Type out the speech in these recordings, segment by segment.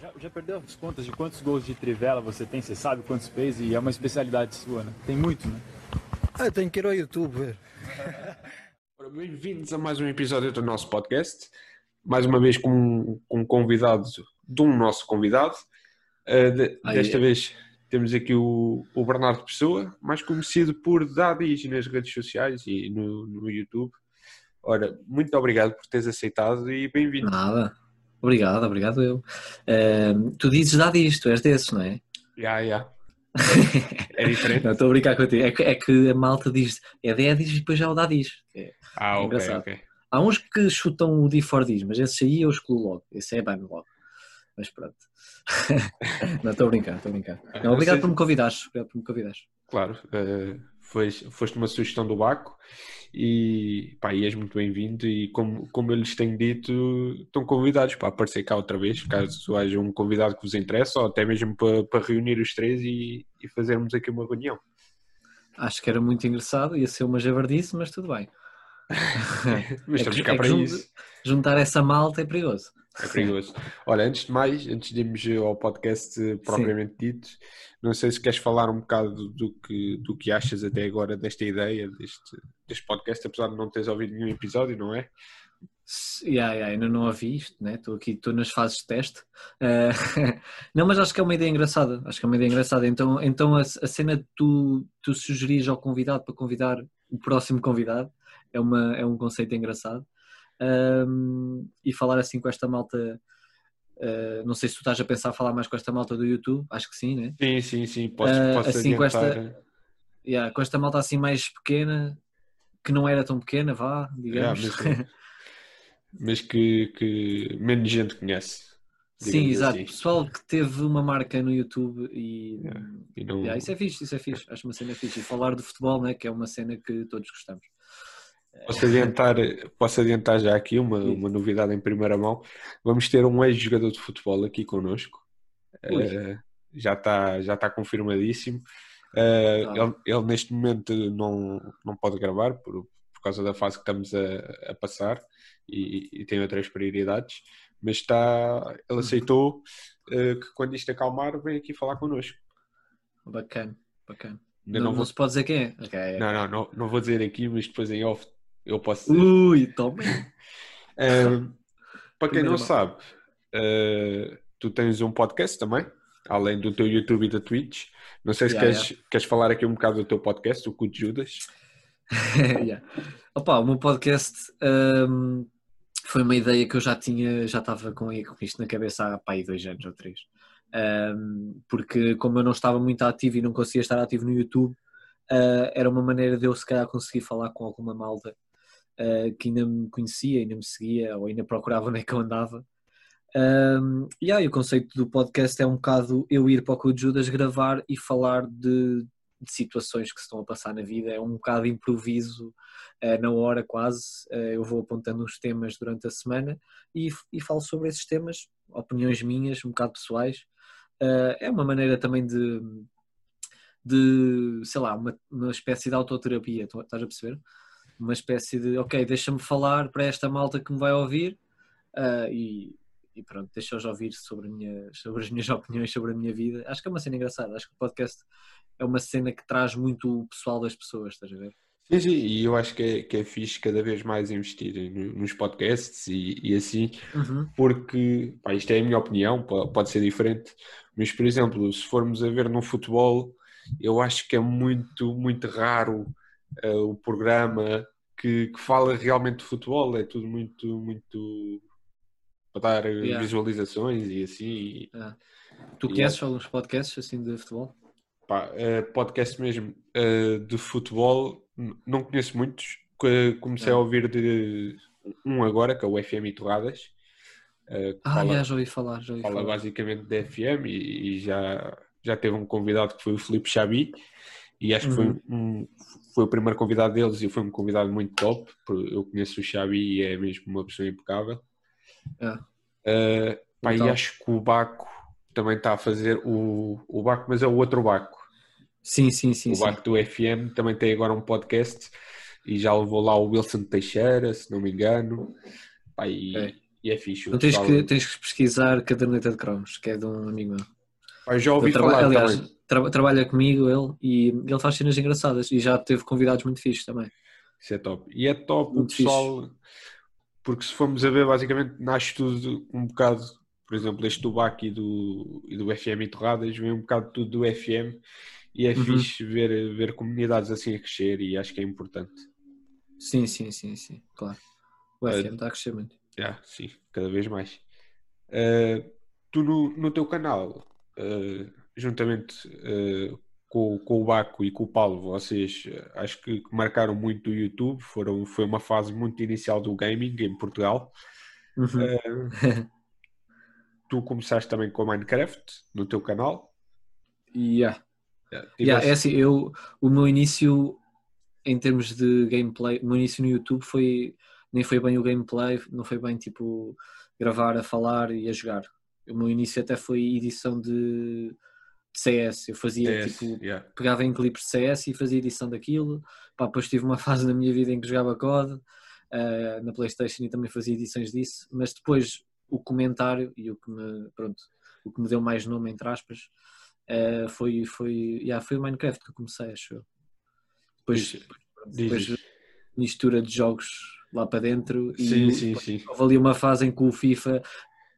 Já, já perdeu as contas de quantos gols de trivela você tem? Você sabe quantos fez? E é uma especialidade sua, né? Tem muito, né? Ah, tenho que ir ao YouTube ver. Bem-vindos a mais um episódio do nosso podcast. Mais uma vez com, com um convidado de um nosso convidado. Uh, de, desta vez temos aqui o, o, Bernardo Pessoa, mais conhecido por Dadis nas redes sociais e no, no YouTube. Ora, muito obrigado por teres aceitado e bem-vindo. Nada. Obrigado, obrigado eu. Uh, tu dizes Dadis, tu és desses, não é? Já, já. É diferente. não, estou a brincar contigo. É que, é que a malta diz é Dadis e depois já o Dadis. É, ah, é ok, engraçado. ok. Há uns que chutam o D4Ds, mas esse aí eu excluo logo. Esse é ban logo. Mas pronto. não, estou a brincar, estou a brincar. Não, obrigado por me convidares. Obrigado por me convidares. Claro, uh, foste uma sugestão do Baco e, pá, e és muito bem-vindo e como, como eu lhes tenho dito, estão convidados para aparecer cá outra vez, caso haja um convidado que vos interessa ou até mesmo para, para reunir os três e, e fazermos aqui uma reunião. Acho que era muito engraçado, ia ser uma javardice, mas tudo bem. mas estamos é que, cá é para isso. Juntar essa malta é perigoso. É perigoso. Olha, antes de mais, antes de irmos ao podcast propriamente Sim. dito, não sei se queres falar um bocado do que, do que achas até agora desta ideia, deste, deste podcast, apesar de não teres ouvido nenhum episódio, não é? Yeah, yeah, ainda não ouvi isto, né? Estou aqui, estou nas fases de teste. Uh, não, mas acho que é uma ideia engraçada. Acho que é uma ideia engraçada. Então, então a, a cena de tu, tu sugeris ao convidado para convidar o próximo convidado é, uma, é um conceito engraçado. Um, e falar assim com esta malta. Uh, não sei se tu estás a pensar falar mais com esta malta do YouTube, acho que sim, né? Sim, sim, sim. Posso, uh, posso assim, com esta, yeah, com esta malta assim mais pequena, que não era tão pequena, vá, digamos. Yeah, mas, mas que, que menos gente conhece. Sim, exato. Assim. Pessoal que teve uma marca no YouTube e, yeah, e não... yeah, isso é fixe, isso é fixe. Acho uma cena fixe. E falar de futebol, né, que é uma cena que todos gostamos. Posso adiantar, posso adiantar já aqui uma, uma novidade em primeira mão. Vamos ter um ex-jogador de futebol aqui connosco. Uh, já está já tá confirmadíssimo. Uh, ele, ele, neste momento não, não pode gravar por, por causa da fase que estamos a, a passar e, e, tem outras prioridades, mas está, ele aceitou uh, que quando isto acalmar vem aqui falar connosco. Bacana, bacana. Não, não, vou... não, se pode dizer quem é. Okay. Não, não, não, não vou dizer aqui, mas depois em off eu posso dizer. Ui, toma. um, para quem não sabe, uh, tu tens um podcast também, além do teu YouTube e da Twitch. Não sei se yeah, queres, yeah. queres falar aqui um bocado do teu podcast, o Cu de Judas. yeah. Opa, o meu podcast um, foi uma ideia que eu já tinha, já estava com, com isto na cabeça há pá, dois anos ou três. Um, porque como eu não estava muito ativo e não conseguia estar ativo no YouTube, uh, era uma maneira de eu se calhar conseguir falar com alguma malta uh, que ainda me conhecia, ainda me seguia ou ainda procurava onde é que eu andava. Um, e aí o conceito do podcast é um bocado eu ir para o Clube Judas gravar e falar de, de, situações que se estão a passar na vida, é um bocado improviso uh, na hora quase, uh, eu vou apontando uns temas durante a semana e, e, falo sobre esses temas, opiniões minhas, um bocado pessoais, uh, é uma maneira também de, de sei lá, uma, uma espécie de autoterapia, estás a perceber? Uma espécie de, ok, deixa-me falar para esta malta que me vai ouvir uh, e, e, pronto, deixa-os ouvir sobre, minha, sobre as minhas opiniões sobre a minha vida. Acho que é uma cena engraçada, acho que o podcast é uma cena que traz muito o pessoal das pessoas, estás a ver? Sim, sim, e eu acho que é, que é fixe cada vez mais investir nos podcasts e, e assim, uhum. porque pá, isto é a minha opinião, pode, ser diferente, mas por exemplo, se formos a ver no futebol, eu acho que é muito, muito raro o programa que, que, fala realmente de futebol, é tudo muito, muito para dar eh, yeah. visualizações e assim. Ah. Tu conheces alguns podcasts assim de futebol? Pá, uh, podcast mesmo de futebol, não conheço muitos. Comecei a ouvir de um agora, que é o FM Torradas. Ah, fala, já ouvi falar. Já ouvi fala falar. basicamente da FM e, e, já, já teve um convidado que foi o Felipe Xabi e acho que foi, uhum. um, foi o primeiro convidado deles e foi um convidado muito top. Eu conheço o Xabi e é mesmo uma pessoa impecável. É. Uh, pá, e acho que o Baco também está a fazer o, o Baco, mas é o outro Baco. Sim, sim, sim. O Baco sim. do FM também tem agora um podcast e já levou lá o Wilson Teixeira, se não me engano. Pá, e, e é fixe. o Não tens que, tens que pesquisar caderneta de cromos, que é de um amigo meu. Pá, já ouvi falar aliás, também. Tra- trabalha comigo ele e ele faz cenas engraçadas e já teve convidados muito fixes também. Isso é top. E é top o Muito pessoal, porque se formos a ver, basicamente nasce tudo um bocado, por exemplo, este do BAC e do, e do FM e Torradas, vem um bocado tudo do FM e é Uhum. fixe ver, ver comunidades assim a crescer e acho que é importante. Sim, sim, sim, sim, claro. O Eh, FM está a crescer muito. Já, sim, cada vez mais. Uh, tu no, no teu canal, uh, juntamente uh, com, com o Baco e com o Paulo, vocês uh, acho que marcaram muito o YouTube, foram, foi uma fase muito inicial do gaming em Portugal. Uhum. Uh, tu começaste também com Minecraft no teu canal. Yeah. Yeah, Yeah, é assim, eu, o meu início em termos de gameplay, o meu início no YouTube foi nem foi bem o gameplay, não foi bem tipo gravar a falar e a jogar. O meu início até foi edição de CS. Eu fazia CS, tipo, yeah. pegava em clipes de CS e fazia edição daquilo. Pá, depois tive uma fase na minha vida em que jogava COD eh, na Playstation e também fazia edições disso, mas depois o comentário e o que me, pronto, o que me deu mais nome, entre aspas, eh, foi, foi, yeah, foi o Minecraft que eu comecei, acho eu. Depois, Diz- depois diz. mistura de jogos lá para dentro e Sim, o- sim, sim. houve ali uma fase em que o FIFA,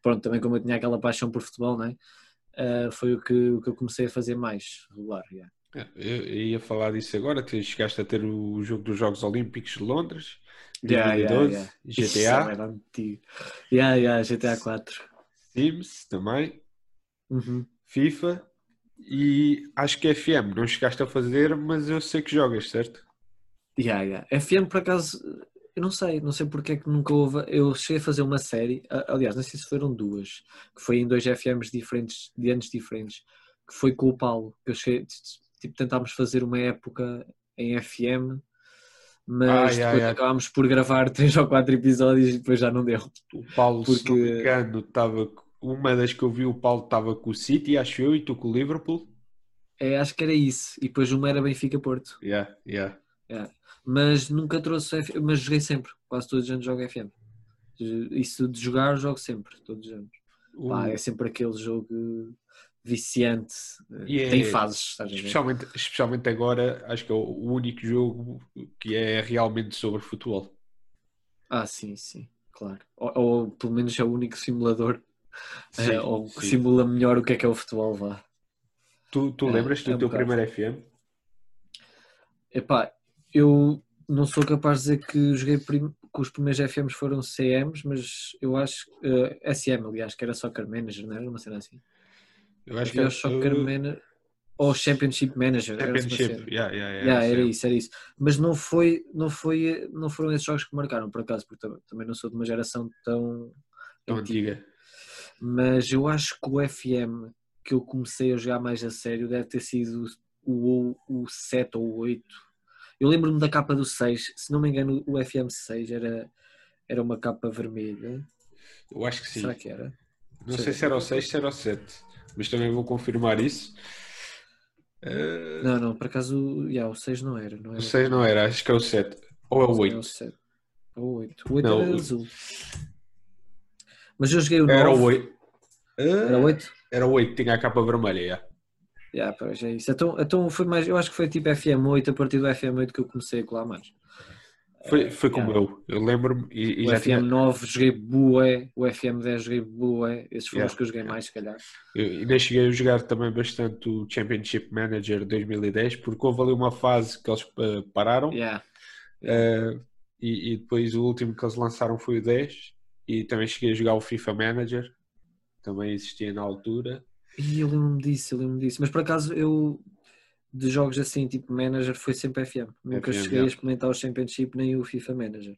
pronto, também como eu tinha aquela paixão por futebol, né? Eh, foi o que, o que eu comecei a fazer mais regular. yeah. É, Eu, ia falar disso agora. Tu chegaste a ter o jogo dos Jogos Olímpicos de Londres, Yeah, yeah, 2012, Isso GTA. Yeah, yeah, GTA 4. Sims também, Uhum. FIFA e acho que FM. Não chegaste a fazer, mas eu sei que jogas, certo? Yeah, yeah. FM por acaso, eu não sei, não sei porque é que nunca houve. Eu cheguei a fazer uma série, aliás, não sei se foram duas, que foi em dois FMs diferentes, de anos diferentes, que foi com o Paulo, que eu cheguei, tipo, tentámos fazer uma época em FM, mas Ah, depois yeah. acabámos por gravar três ou quatro episódios e depois já não deu. O Paulo, Porque- estava. Uma das que eu vi, o Paulo estava com o City, acho eu, e tu com o Liverpool. É, acho que era isso. E depois uma era Benfica Porto. Yeah, yeah. Mas nunca trouxe F... mas joguei sempre, quase todos os anos jogo FM. Isso de jogar, jogo sempre, todos os anos. O- Pá, é sempre aquele jogo viciante, E é- tem fases, especialmente, especialmente agora, acho que é o único jogo que é realmente sobre futebol. Ah, sim, sim, claro. Ou, ou pelo menos é o único simulador, Sim, eh, ou que sim. simula melhor o que é que é o futebol, vá. Tu, tu É, lembras-te é do um teu bocado. primeiro FM? Epá, eu não sou capaz de dizer que joguei prim... que os primeiros FMs foram CMs, mas eu acho eh, SM, aliás, que era Soccer Manager, não era uma cena assim. Eu acho Havia o é- Soccer uh, Manager ou Championship Manager. era Championship. cena. Yeah, yeah, yeah, Yeah, era isso, era isso. Mas não foi, não foi, não foram esses jogos que marcaram por acaso, porque tam- também não sou de uma geração tão, Tão antiga. antiga. Mas eu acho que o FM que eu comecei a jogar mais a sério deve ter sido o, o 7 ou o 8. Eu lembro-me da capa do 6, se não me engano, o FM 6 era, era uma capa vermelha. Eu acho que sim. Será que era? Não Sei. sei se era o 6, se era o 7. Mas também vou confirmar isso. Uh, Não, não, por acaso yeah, o 6 não era. Não o era 6 não era, acho que é o 7. Ou é o É o 8. 7. Ou o 8. O 8 Não, era o- azul. Mas eu joguei o 9. Era o 8. Era o 8? Era o 8, tinha a capa vermelha. yeah. Yeah, pois é isso. Então, então foi mais, eu acho que foi tipo FM8, a partir do FM8 que eu comecei a colar mais. Foi, foi como Yeah. eu. Eu lembro-me e, e O já tinha, FM9 joguei bué, o FM10 joguei bué, esses foram Yeah, os que eu joguei yeah. mais, se calhar. eu ainda cheguei a jogar também bastante o Championship Manager 2010, porque houve ali uma fase que eles uh, pararam uh, e, e depois o último que eles lançaram foi o 10 e também cheguei a jogar o FIFA Manager, também existia na altura. E eu lembro-me disso, eu lembro-me disso. Mas por acaso eu, de jogos assim, tipo Manager, foi sempre FM. Nunca FM, cheguei yeah. a experimentar o Championship nem o FIFA Manager.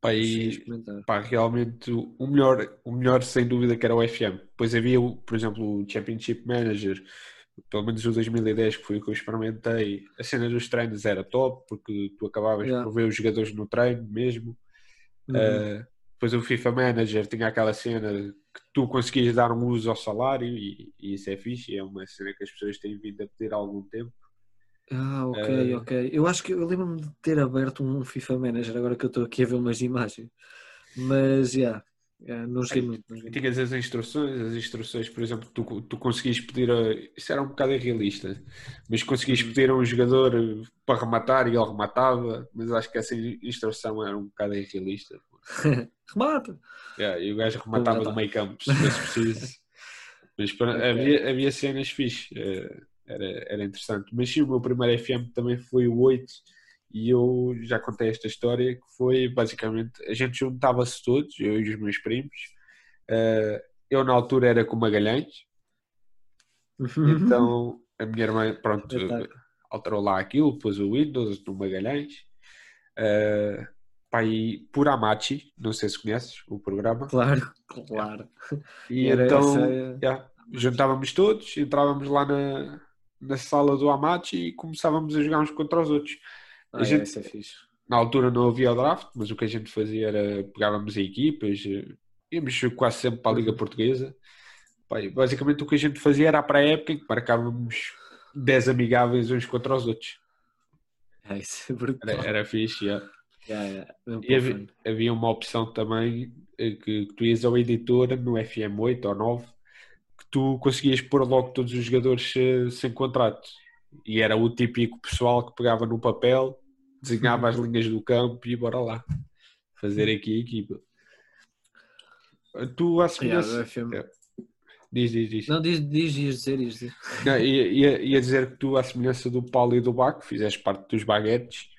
Pá, e, pá, realmente o melhor, o melhor sem dúvida que era o FM. Depois havia, por exemplo, o Championship Manager, pelo menos o 2010, que foi o que eu experimentei. A cena dos treinos era top, porque tu acabavas Yeah. por ver os jogadores no treino mesmo. Uhum. Uh, depois o FIFA Manager tinha aquela cena que tu conseguias dar um uso ao salário e, e isso é fixe, é uma cena que as pessoas têm vindo a pedir há algum tempo. Ah, ok, Eh, ok. Eu acho que eu lembro-me de ter aberto um FIFA Manager, agora que eu estou aqui a ver umas imagens. Mas, já. É, nos rimos. nos E rimos. tinhas as instruções, as instruções, por exemplo, tu, tu conseguias pedir a. Isso era um bocado irrealista, mas conseguias pedir a um jogador para rematar e ele rematava, mas acho que essa instrução era um bocado irrealista. Remata! Yeah, e o gajo rematava do meio campo, se fosse preciso. Mas pronto, Ok. havia, havia cenas fixe, eh, era, era interessante. Mas sim, o meu primeiro FM também foi o 8 e eu já contei esta história que foi basicamente, a gente juntava-se todos, eu e os meus primos. Eh, eu na altura era com Magalhães, então a minha irmã, pronto, alterou lá aquilo, pôs o Windows no Magalhães. Uh, pá, por Amachi, não sei se conheces o programa. Claro, claro. E Era então essa- yeah, juntávamos todos, entrávamos lá na, na sala do Amachi e começávamos a jogar uns contra os outros. Ah, gente- é, isso é fixe. Na altura não havia o draft, mas o que a gente fazia era pegávamos a equipas, eh, íamos quase sempre para a Uhum. Liga Portuguesa. Pá, e basicamente o que a gente fazia era para a época em que marcávamos 10 amigáveis uns contra os outros. É, isso é brutal. Era, era fixe, yeah. Yeah, yeah. Mesmo E havia, havia uma opção também eh, que, que tu ias ao editor no FM8 ou 9 que tu conseguias pôr logo todos os jogadores eh, sem contrato. E era o típico pessoal que pegava no papel, desenhava as linhas do campo e bora lá fazer aqui a equipa. Tu à semelhança. É. Diz, diz, diz. Não, diz, diz, ias dizer, ias dizer. Não, ia, ia, ia dizer que tu, à semelhança do Paulo e do Baco, fizeste parte dos baguetes.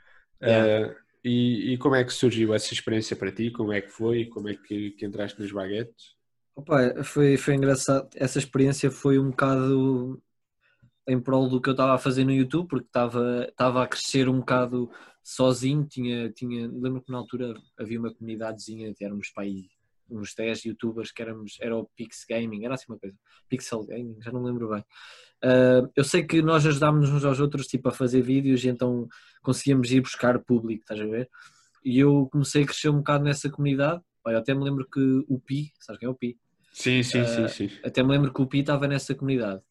Yeah. eh, e, e como é que surgiu essa experiência para ti? Como é que foi? Como é que, que entraste nos baguetes? Opa, foi, foi engraçado. Essa experiência foi um bocado em prol do que eu estava a fazer no YouTube, porque estava, estava a crescer um bocado sozinho. Tinha, tinha, lembro que na altura havia uma comunidadezinha, éramos para aí uns 10 youtubers que éramos, era o Pix Gaming, era assim uma coisa, Pixel Gaming, já não me lembro bem. Ah, eu sei que nós ajudámos uns aos outros tipo, a fazer vídeos e então conseguíamos ir buscar público, estás a ver? E eu comecei a crescer um bocado nessa comunidade. Olha, eu até me lembro que o Pi, sabes quem é o Pi? Sim, sim, Eh, sim, sim. Até me lembro que o Pi estava nessa comunidade.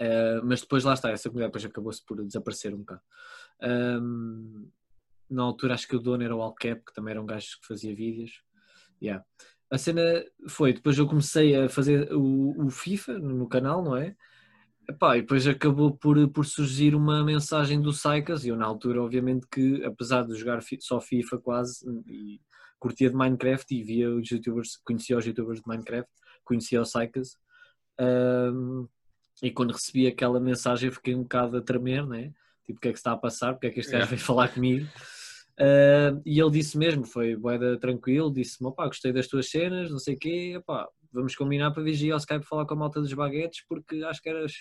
Uh, mas depois lá está, essa comunidade depois acabou-se por desaparecer um bocado. Um, na altura acho que o dono era o Alcap, que também era um gajo que fazia vídeos. Yeah. A cena foi, depois eu comecei a fazer o, o FIFA no canal, não é? Epá, e depois acabou por, por surgir uma mensagem do Saicas, e eu na altura obviamente que, apesar de jogar só FIFA quase, e curtia de Minecraft e via os youtubers, conhecia os youtubers de Minecraft, conhecia o Saicas, um, e quando recebi aquela mensagem fiquei um bocado a tremer, né? Tipo, o que é que se está a passar? Porque é que este gajo Yeah. veio falar comigo? Uh, e ele disse mesmo, foi boeda tranquilo, disse-me, opá, gostei das tuas cenas, não sei o quê, opá, vamos combinar para vir ao Skype falar com a malta dos baguetes, porque acho que eras,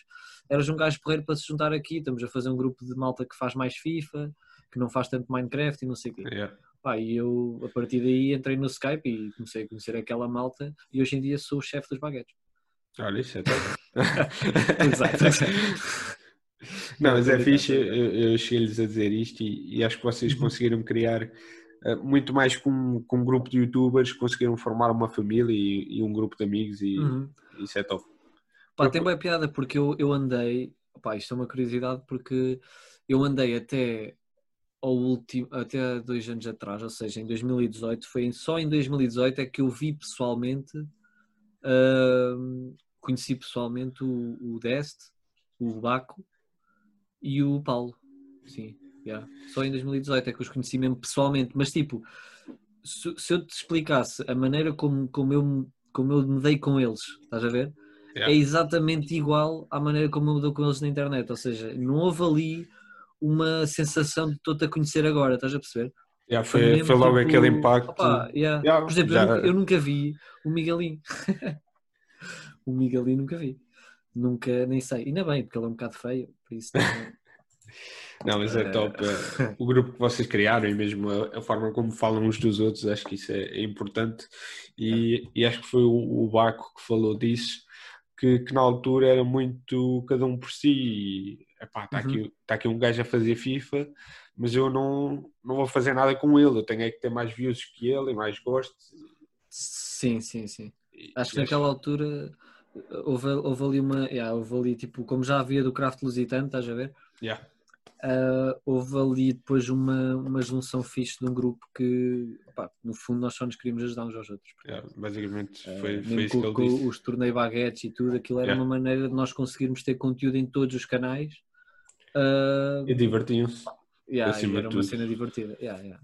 eras um gajo porreiro para se juntar aqui, estamos a fazer um grupo de malta que faz mais FIFA, que não faz tanto Minecraft e não sei o quê. Yeah. Pá, e eu, a partir daí, entrei no Skype e comecei a conhecer aquela malta e hoje em dia sou o chefe dos baguetes. Olha, isso é. Exato. Não, mas é fixe, eu, eu cheguei-lhes a dizer isto e, e acho que vocês conseguiram criar muito mais com, com um grupo de youtubers, conseguiram formar uma família e, e um grupo de amigos e Uhum. isso é top. Pá, tem boa piada porque eu, eu andei, pá, isto é uma curiosidade porque eu andei até ao último, até dois anos atrás, ou seja, em 2018, foi só em 2018 é que eu vi pessoalmente, ahm, conheci pessoalmente o, o Dest, o Baco e o Paulo. Sim, yeah. só em 2018 é que os conheci mesmo pessoalmente, mas tipo, se, se eu te explicasse a maneira como, como, eu, como eu me dei com eles, estás a ver? Yeah. é exatamente igual à maneira como eu me dou com eles na internet. Ou seja, não houve ali uma sensação de estou-te a conhecer agora, estás a perceber? Yeah, foi, mesmo, foi logo tipo, aquele impacto. opá, yeah. Yeah, Por exemplo, eu, nunca, eu nunca vi o Miguelinho. o Miguelinho nunca vi. Nunca, nem sei. Ainda bem, porque ele é um bocado feio, por isso não- mas é Eh, top. é, o grupo que vocês criaram e mesmo a, a forma como falam uns dos outros, acho que isso é, é importante. E, e acho que foi o, o Baco que falou disso, que, que na altura era muito cada um por si. E, epá, está Uhum. aqui, tá aqui um gajo a fazer FIFA, mas eu não, não vou fazer nada com ele. Eu tenho é que ter mais views que ele e mais gostos. Sim, sim, sim. E- Acho que e naquela altura houve, houve ali uma. Yeah, houve ali, tipo, como já havia do Craft Lusitano, estás a ver? Yeah. Uh, houve ali depois uma, uma junção fixe de um grupo que, no fundo, nós só nos queríamos ajudar uns aos outros. Yeah, basicamente Uh, foi, mesmo foi isso que ele com disse. os torneios baguetes e tudo, aquilo era Yeah. uma maneira de nós conseguirmos ter conteúdo em todos os canais. Uh, E divertiam-se. yeah, era uma tudo. cena divertida. Yeah, yeah.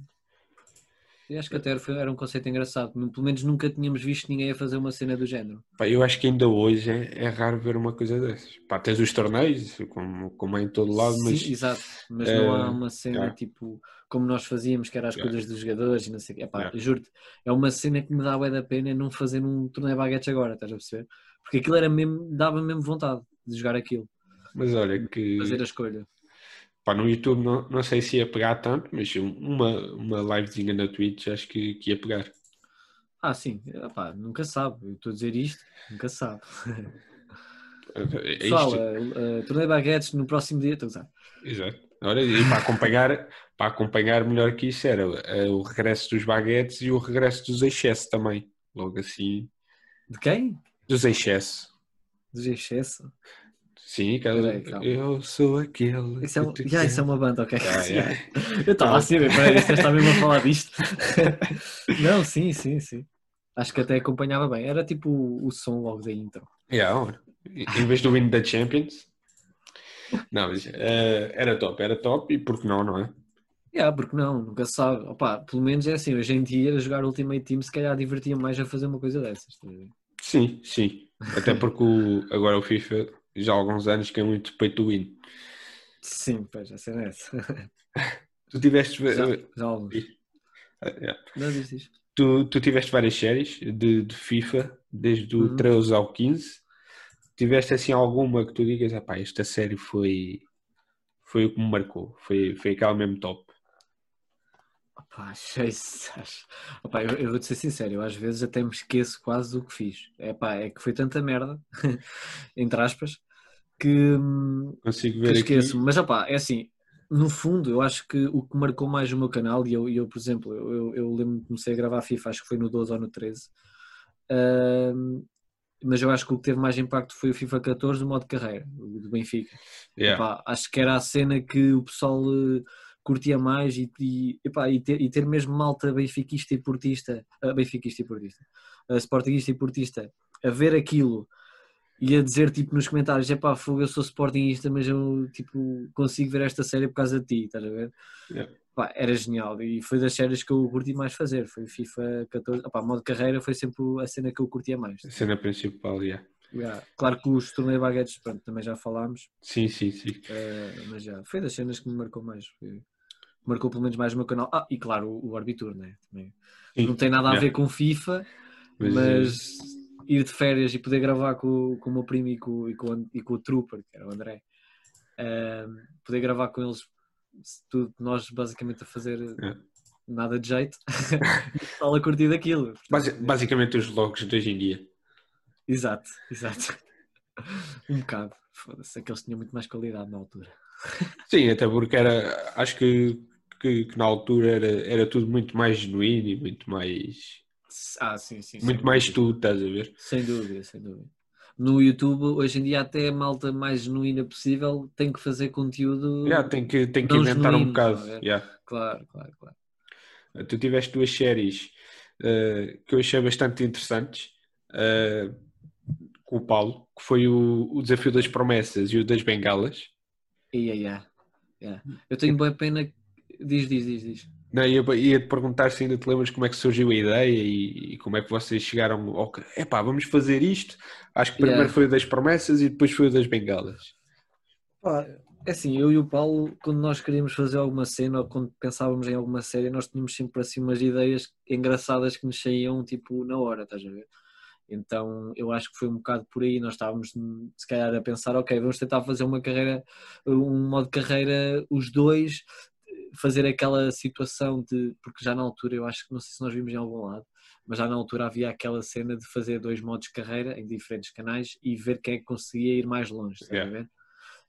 E acho que até era um conceito engraçado. Pelo menos nunca tínhamos visto ninguém a fazer uma cena do género. Pá, eu acho que ainda hoje é, é raro ver uma coisa dessas. Pá, tens os torneios, como, como é em todo lado, mas Sim, exato, mas eh, não há uma cena yeah. tipo como nós fazíamos, que era as coisas dos jogadores e não sei o quê. Epá. Juro-te, é uma cena que me dá da pena não fazer um torneio baguetes agora, estás a perceber? Porque aquilo era mesmo, dava mesmo vontade de jogar aquilo, mas olha que fazer a escolha. Pá, no YouTube não, não sei se ia pegar tanto, mas uma, uma livezinha na Twitch acho que, que ia pegar. Ah, sim, epá, nunca sabe. Eu estou a dizer isto, nunca sabe. É Pessoal, isto- eh, eh, torneio baguetes no próximo dia, estou a usar. Exato. Olha, e para acompanhar, para acompanhar melhor que isso era eh, o regresso dos baguetes e o regresso dos excesso também. Logo assim, De quem? dos excesso. Dos excesso? Sim, Peraí, calma. eu sou aquele. Isso é, um- yeah, isso é uma banda, ok. Yeah, yeah. Eu estava a saber, peraí, você está mesmo a falar disto. Não, sim, sim, sim. Acho que até acompanhava bem. Era tipo o, som logo da intro. Yeah. Em vez do Win da Champions. Não, mas eh, era top, era top e por que não, não é? Yeah, porque não, nunca se sabe. Opa, pelo menos é assim, hoje em dia jogar Ultimate Team se calhar divertia mais a fazer uma coisa dessas. ver? Sim, sim. Até porque o- agora o FIFA já há alguns anos que é muito pay to win. Sim, pois, a cena é essa. Tu tiveste, Já, já alguns. eh, yeah. Não diz tu, tu tiveste várias séries de, de FIFA, desde o Uhum. 13 ao 15. Tiveste assim alguma que tu digas, "Epá, esta série foi, foi o que me marcou, foi, foi aquela mesmo top. Opa. Opa, eu, eu vou-te ser sincero, eu às vezes até me esqueço quase do que fiz. Epá, é que foi tanta merda, entre aspas, que, Consigo que ver aqui. esqueço. Mas opá, é assim, no fundo, eu acho que o que marcou mais o meu canal, e eu, eu por exemplo, eu, eu, lembro-me que comecei a gravar FIFA, acho que foi no 12 ou no 13. hum, mas eu acho que o que teve mais impacto foi o FIFA 14, o modo carreira, o do Benfica. Yeah. Epá, acho que era a cena que o pessoal eh, curtia mais e, e, epá, e, ter, e ter mesmo malta benfiquista e portista, ah, benfiquista e portista, uh, sportinguista e portista, a ver aquilo e a dizer tipo nos comentários, epá, fogo, eu sou sportinguista, mas eu tipo consigo ver esta série por causa de ti, estás a ver? Yeah. Pá, era genial e foi das séries que eu curti mais fazer, foi FIFA 14, opá, modo carreira foi sempre a cena que eu curtia mais. A cena principal, yeah. Yeah. Claro que os torneios baguetes, pronto, também já falámos, Sim, sim, sim. Uh, mas já, foi das cenas que me marcou mais. Foi- marcou pelo menos mais o meu canal. Ah, e claro, o, o Arbitur, né? Também. Sim, Não tem nada a yeah. ver com FIFA, Mas, mas, ir de férias e poder gravar com, com o meu primo e com, e, com, e com o Trooper, que era o André, um, poder gravar com eles, tudo, nós basicamente a fazer É. nada de jeito, e o pessoal a curtir daquilo. basi- basicamente os vlogs de hoje em dia. Exato, exato. Um bocado. Foda-se, aqueles tinham muito mais qualidade na altura. Sim, até porque era, acho que, que, que na altura era, era tudo muito mais genuíno e muito mais, Ah, sim, sim. muito mais dúvida. tu, estás a ver? Sem dúvida, sem dúvida. No YouTube, hoje em dia, até a malta mais genuína possível tem que fazer conteúdo. Yeah, tem que, tem que inventar um genuíno, bocado. a ver? yeah. Claro, claro, claro. Tu tiveste duas séries eh, que eu achei bastante interessantes eh, com o Paulo, que foi o, o Desafio das Promessas e o das Bengalas. Ia, ia, ia. Eu tenho boa pena. Diz, diz, diz, diz. Não, ia, ia te perguntar se ainda te lembras como é que surgiu a ideia e, e como é que vocês chegaram ao que, epá, vamos fazer isto. Acho que primeiro Yeah. foi o das promessas e depois foi o das bengalas. É assim, eu e o Paulo, quando nós queríamos fazer alguma cena ou quando pensávamos em alguma série, nós tínhamos sempre assim umas ideias engraçadas que nos saíam tipo na hora, estás a ver? Então eu acho que foi um bocado por aí. Nós estávamos se calhar a pensar, ok, vamos tentar fazer uma carreira, um modo de carreira, os dois, fazer aquela situação de. Porque já na altura, eu acho que não sei se nós vimos em algum lado, mas já na altura havia aquela cena de fazer dois modos de carreira em diferentes canais e ver quem é que conseguia ir mais longe, Yeah.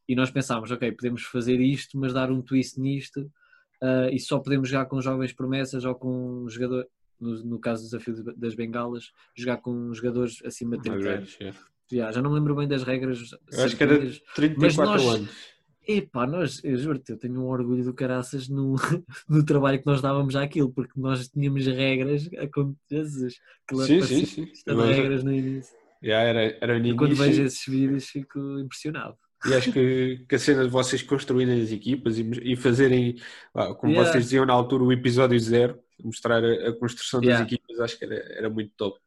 E nós pensámos, ok, podemos fazer isto, mas dar um twist nisto ah, e só podemos jogar com jovens promessas ou com um jogador, no, no caso do desafio de- das bengalas, jogar com jogadores acima de 30 anos. Yeah. Já, já não me lembro bem das regras acho que era certinhas, 34 nós- anos. Epá, nós, eu juro-te, eu tenho um orgulho do caraças no, no trabalho que nós dávamos àquilo, porque nós tínhamos regras a Jesus. aquilo Sim, sim, sim. regras no início. era, era no E quando início. vejo esses vídeos fico impressionado. E acho que, que a cena de vocês construírem as equipas e, e fazerem, como Yeah. vocês diziam na altura, o episódio zero, mostrar a, a construção das Yeah. equipas, acho que era, era muito top.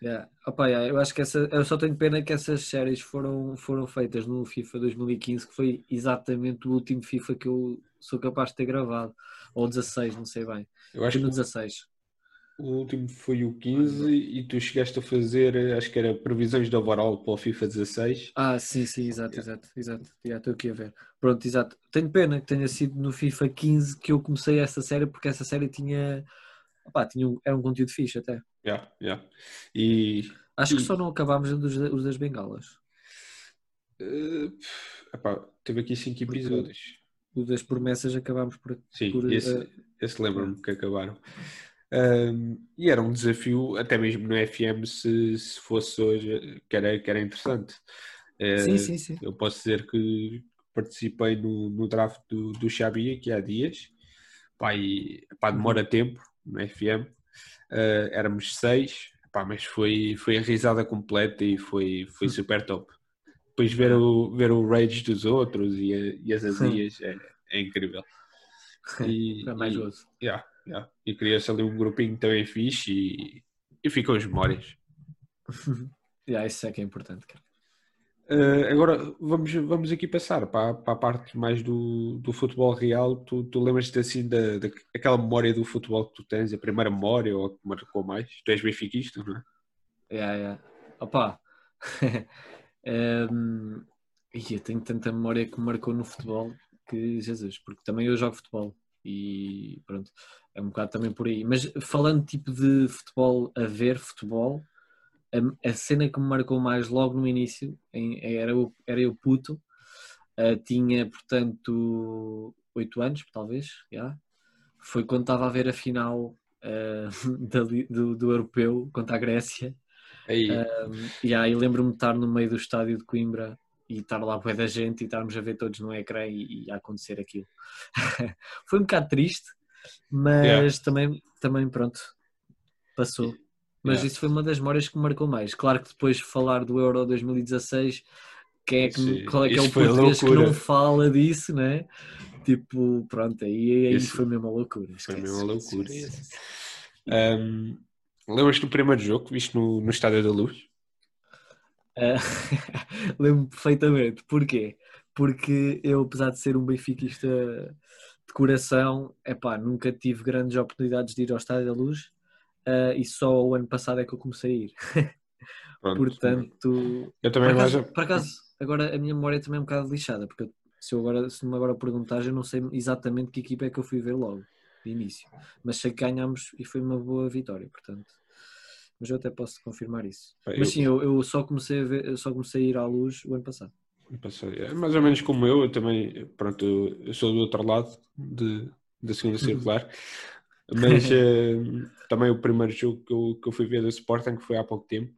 Yeah. Opa, yeah, eu acho que essa, eu só tenho pena que essas séries foram, foram feitas no FIFA 2015, que foi exatamente o último FIFA que eu sou capaz de ter gravado. Ou 16, não sei bem. Eu acho Foi que no 16. o último foi o 15 e tu chegaste a fazer, acho que era previsões de overall para o FIFA 16. Ah, sim, sim, exato, exato, exato. Já estou aqui a ver. Pronto, exato. Tenho pena que tenha sido no FIFA 15 que eu comecei essa série, porque essa série tinha. Opá, tinha um- era um conteúdo fixe até. Yeah, yeah. E Acho que E- só não acabámos os das bengalas. eh, epá, teve aqui cinco Porque- episódios. O das promessas acabámos por. Sim, por, esse, eh, esse lembro-me que acabaram. Ahm, e era um desafio, até mesmo no FM, se, se fosse hoje, que era, que era interessante. Eh, Sim, sim, sim. Eu posso dizer que participei no, no draft do, do Xabi aqui há dias. Pá, e, pá, demora tempo no FM. Eh, éramos seis, pá, mas foi, foi a risada completa e foi, foi super top. Depois ver o, ver o rage dos outros e, a- e as azias é, é incrível. E, Era mais e- gozo. Yeah, yeah. E cria-se ali um grupinho também fixe e, e ficam as memórias. Yeah, isso é que é importante, cara. Eh, agora vamos, vamos aqui passar para, para a parte mais do, do futebol real. Tu, tu lembras-te assim da, da- aquela memória do futebol que tu tens, a primeira memória ou que marcou mais? Tu és benfiquista, não é? Yeah, yeah. Opa! um, eu tenho tanta memória que me marcou no futebol que Jesus, porque também eu jogo futebol e pronto, é um bocado também por aí. Mas falando tipo de futebol a ver futebol, a, a cena que me marcou mais logo no início em- era, eu, era eu puto, ah, tinha portanto 8 anos, talvez, já. Foi quando estava a ver a final ah, da do, do europeu contra a Grécia. Aí, E aí lembro-me de estar no meio do estádio de Coimbra e estar lá bué da gente e estarmos a ver todos no ecrã e, e a acontecer aquilo. Foi um bocado triste, mas Yeah. também, também pronto, passou. Mas Yeah. isso foi uma das memórias que me marcou mais. Claro que depois falar do Euro 2016, quem é que, Sim, qual é que é o foi português que não fala disso, né? Tipo, pronto, aí, aí Isso foi mesmo uma loucura. foi esquece, mesmo uma loucura. Ahm, Lembras-te do primeiro jogo que viste no, no Estádio da Luz? Ah, Lembro-me perfeitamente. Porquê? Porque eu, apesar de ser um benfiquista de coração, epá, nunca tive grandes oportunidades de ir ao Estádio da Luz ah, e só o ano passado é que eu comecei a ir. Pronto. Portanto, eu por também acaso, mais. por acaso, agora a minha memória também é um bocado lixada, porque eu- se, eu agora, se me agora perguntares, eu não sei exatamente que equipa é que eu fui ver logo, de início. Mas sei que ganhámos e foi uma boa vitória, portanto. Mas eu até posso confirmar isso. Mas sim, eu, eu só, comecei a ver, só comecei a ir à luz o ano passado. É mais ou menos como eu, eu também, pronto, eu- eu sou do outro lado de, da segunda circular, mas eh, também o primeiro jogo que eu, que eu fui ver do Sporting foi há pouco tempo,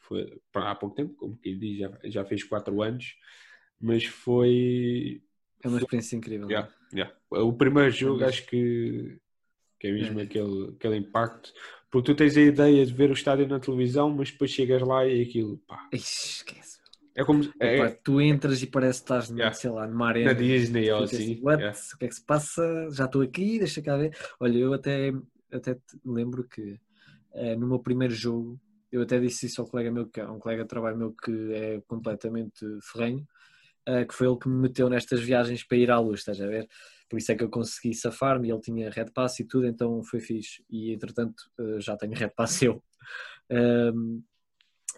foi há pouco tempo, como quem diz, já, já fez 4 anos, mas foi É uma experiência incrível. yeah, yeah. o primeiro jogo, Mas- acho que, que é mesmo É. aquele, aquele impacto, porque tu tens a ideia de ver o estádio na televisão, mas depois chegas lá e aquilo, pá, esquece. É como é, Epá, tu entras e parece que estás, Yeah. sei lá, numa na arena. Disney ou assim. What? yeah. O que é que se passa? Já estou aqui, deixa cá ver. Olha, eu até, até te lembro que eh, no meu primeiro jogo, eu até disse isso ao colega meu, que é um colega de trabalho meu que é completamente ferrenho, eh, que foi ele que me meteu nestas viagens para ir à luz, estás a ver? Por isso é que eu consegui safar-me e ele tinha red pass e tudo, então foi fixe. E entretanto eh, já tenho red pass eu. Um,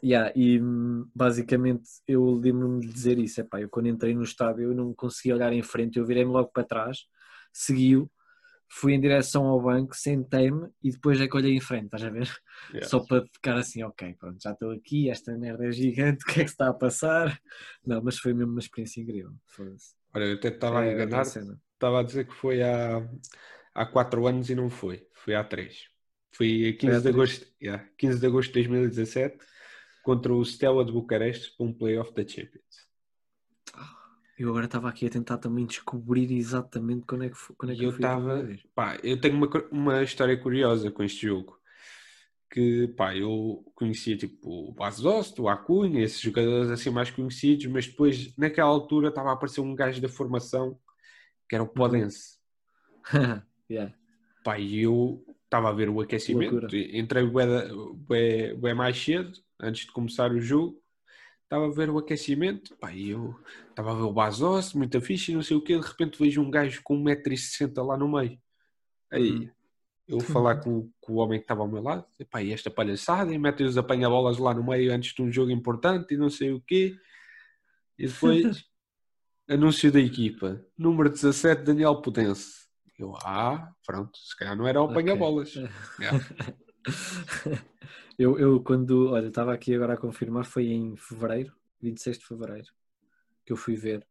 yeah, e basicamente eu lembro-me de dizer isso, epá, eu quando entrei no estádio eu não conseguia olhar em frente, eu virei-me logo para trás, segui-o, fui em direção ao banco, sentei-me e depois é que olhei em frente, estás a ver? Yeah. Só para ficar assim, ok, pronto, já estou aqui, esta merda é gigante, o que é que se está a passar? Não, mas foi mesmo uma experiência incrível. Olha, eu até estava a É, enganar, estava a dizer que foi há, há 4 anos e não foi, foi há 3. Foi a 15 Foi há de agosto, yeah, 15 de agosto de 2017 contra o Stella de Bucareste para um playoff da Champions. eu agora estava aqui a tentar também descobrir exatamente quando é que, foi, quando é que eu estava. Pá, eu tenho uma, uma história curiosa com este jogo. Que, pá, eu conhecia tipo o Basost, o Acunha, esses jogadores assim mais conhecidos, mas depois, naquela altura, estava a aparecer um gajo da formação que era o Podense. yeah. Pá, e eu estava a ver o aquecimento, Loucura. entrei bué- bué mais cedo, antes de começar o jogo, estava a ver o aquecimento, pá, e eu estava a ver o Bazos, muita ficha e não sei o quê, de repente vejo um gajo com 1,60m lá no meio. Aí, Uhum. eu vou falar com, com o homem que estava ao meu lado, e, pá, e esta palhaçada, e metem os apanha-bolas lá no meio antes de um jogo importante e não sei o quê. E depois, anúncio da equipa, número 17, Daniel Potense. Eu, ah, pronto, se calhar não era o apanha-bolas. Yeah. eu, eu quando, olha, estava aqui agora a confirmar, foi em fevereiro, 26 de fevereiro, que eu fui ver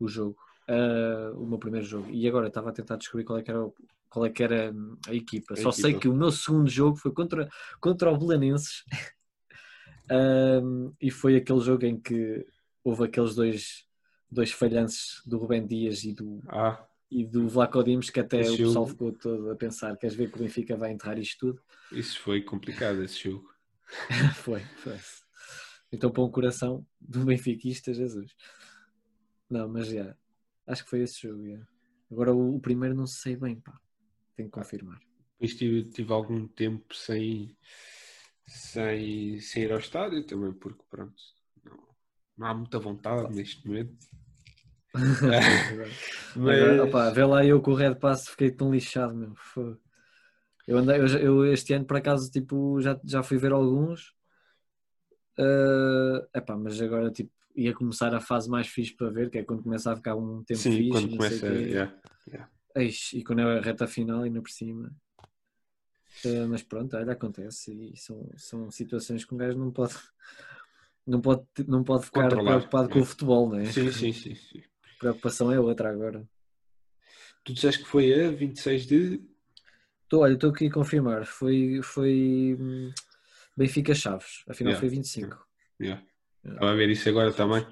o jogo, ah, o meu primeiro jogo. E agora estava a tentar descobrir qual é que era, o- qual é que era hum, a equipa. A Só sei equipa. que o meu segundo jogo foi contra, contra o Belenenses. E foi aquele jogo em que houve aqueles dois, dois falhanços do Rubem Dias e do, Ah, e do Vlaco Dimos que até Esse o pessoal jogo- ficou todo a pensar queres ver que o Benfica vai enterrar isto tudo? isso foi complicado, esse jogo. foi, foi. Então para um coração do benfiquista, Jesus. Não, mas já, acho que foi esse jogo. Agora o, o primeiro não sei bem, pá. Tenho que confirmar. Depois tive, tive algum tempo sem, sem, sem ir ao estádio também, porque pronto, não, não há muita vontade neste momento. Mas, Agora, opá, vê lá eu com o Red Pass fiquei tão lixado, meu. Fogo. Eu, andei, eu, eu este ano por acaso tipo, já, já fui ver alguns. Ah, epá, mas agora tipo, ia começar a fase mais fixe para ver, que é quando começa a ficar um tempo sim, fixe. quando não começa. quê. yeah. Eis, e quando é a reta final, ainda por cima. Ah, mas pronto, olha, acontece. E são, são situações que um gajo não pode, não pode, não pode ficar Controlar, preocupado com é. o futebol, né? Sim, sim, sim, sim. Preocupação é outra agora. Tu disseste que foi a 26 de. Tô, olha, estou aqui a confirmar. Foi, foi hum, Benfica Chaves. Afinal Yeah. foi 25. Yeah. Estava a ver isso agora também.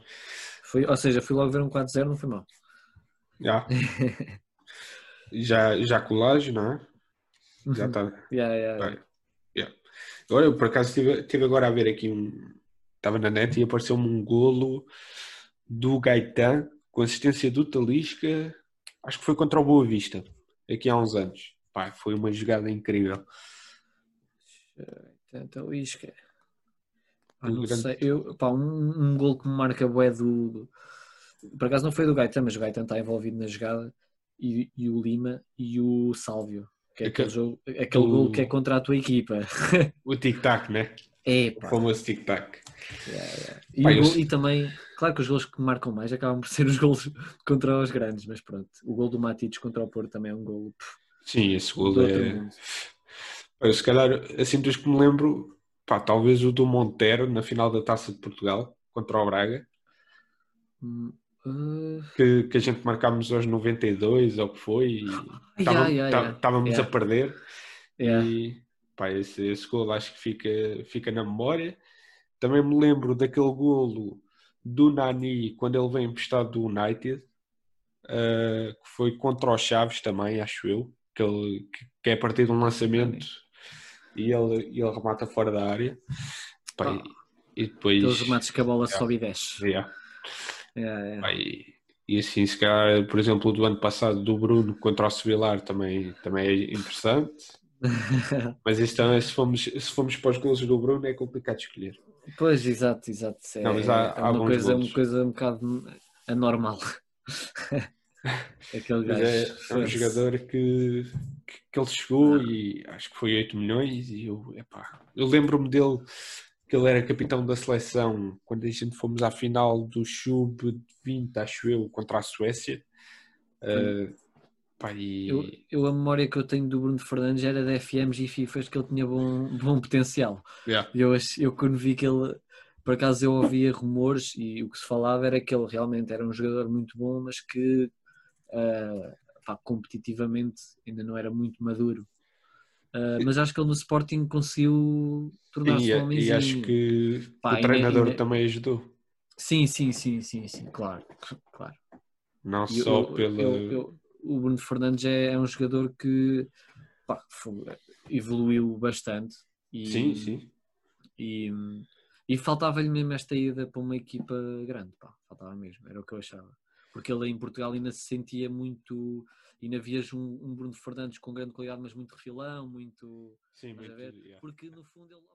Foi, ou seja, fui logo ver um 4-0, não foi mal. Já. já, já colagem, não é? Já está. Yeah, yeah, yeah. Yeah. Agora, eu por acaso estive, estive agora a ver aqui um. Estava na net e apareceu-me um golo do Gaetan com assistência do Talisca. Acho que foi contra o Boa Vista, aqui há uns anos. Pá, foi uma jogada incrível. Isca. Pá, não grande- sei. Eu, pá, um, um gol que me marca bué do, do- Por acaso não foi do Gaetan, mas o Gaetan está envolvido na jogada. E, e o Lima e o Sálvio. Que é aquele, jogo, aquele o- gol que é contra a tua equipa. O tic-tac, né? É, O pá. famoso tic-tac. Yeah, yeah. E, o eu e também, claro que os gols que marcam mais acabam por ser os gols contra os grandes, mas pronto. O gol do Matites contra o Porto também é um gol. Sim, esse gol é. Pá, Se calhar, assim dos que me lembro, pá, talvez o do Montero na final da Taça de Portugal contra o Braga, Hum, uh, que, que a gente marcámos aos 92 ou que foi, e yeah, yeah, yeah. estávamos Yeah. a perder. E pá, esse, esse golo acho que fica, fica na memória. Também me lembro daquele golo do Nani quando ele veio emprestado do United, eh, que foi contra o Chaves também, acho eu, que, ele, que, é a partir de um lançamento e ele, ele remata fora da área. Pá, e, e depois. Aqueles remates que a bola Yeah. sobe e desce. Yeah. Yeah, yeah. Pá, e, e assim, se calhar, por exemplo, o do ano passado do Bruno contra o Sevilar também, também é interessante. Mas isso também, se formos, se formos para os golos do Bruno, é complicado escolher. Pois, exato, exato. É, Não, há- é há uma, coisa, uma coisa um bocado anormal. Aquele gajo. é, é um jogador que, que, que ele chegou e acho que foi 8 milhões. E eu, epá, eu lembro-me dele que ele era capitão da seleção quando a gente fomos à final do Sub-20, acho eu, contra a Suécia. Uh, pá, e, Eu, eu, a memória que eu tenho do Bruno Fernandes era de FMs e FIFAs que ele tinha bom, bom potencial. yeah, E Eu, eu quando vi que ele, por acaso eu ouvia rumores e o que se falava era que ele realmente era um jogador muito bom, mas que ah, pá, competitivamente ainda não era muito maduro. Ah, mas acho que ele no Sporting conseguiu tornar-se e, um e homenzinho. acho que Pá, o treinador ainda- também ajudou. Sim, sim, sim, sim, sim, claro, claro. Não E só eu- pela. eu- eu- o Bruno Fernandes é, é um jogador que pá, evoluiu bastante e, Sim, sim. e, e faltava-lhe mesmo esta ida para uma equipa grande, pá, faltava mesmo, era o que eu achava. Porque ele em Portugal ainda se sentia muito, ainda vias um, um Bruno Fernandes com grande qualidade, mas muito refilão, muito. Sim, muito- yeah. Porque no fundo ele.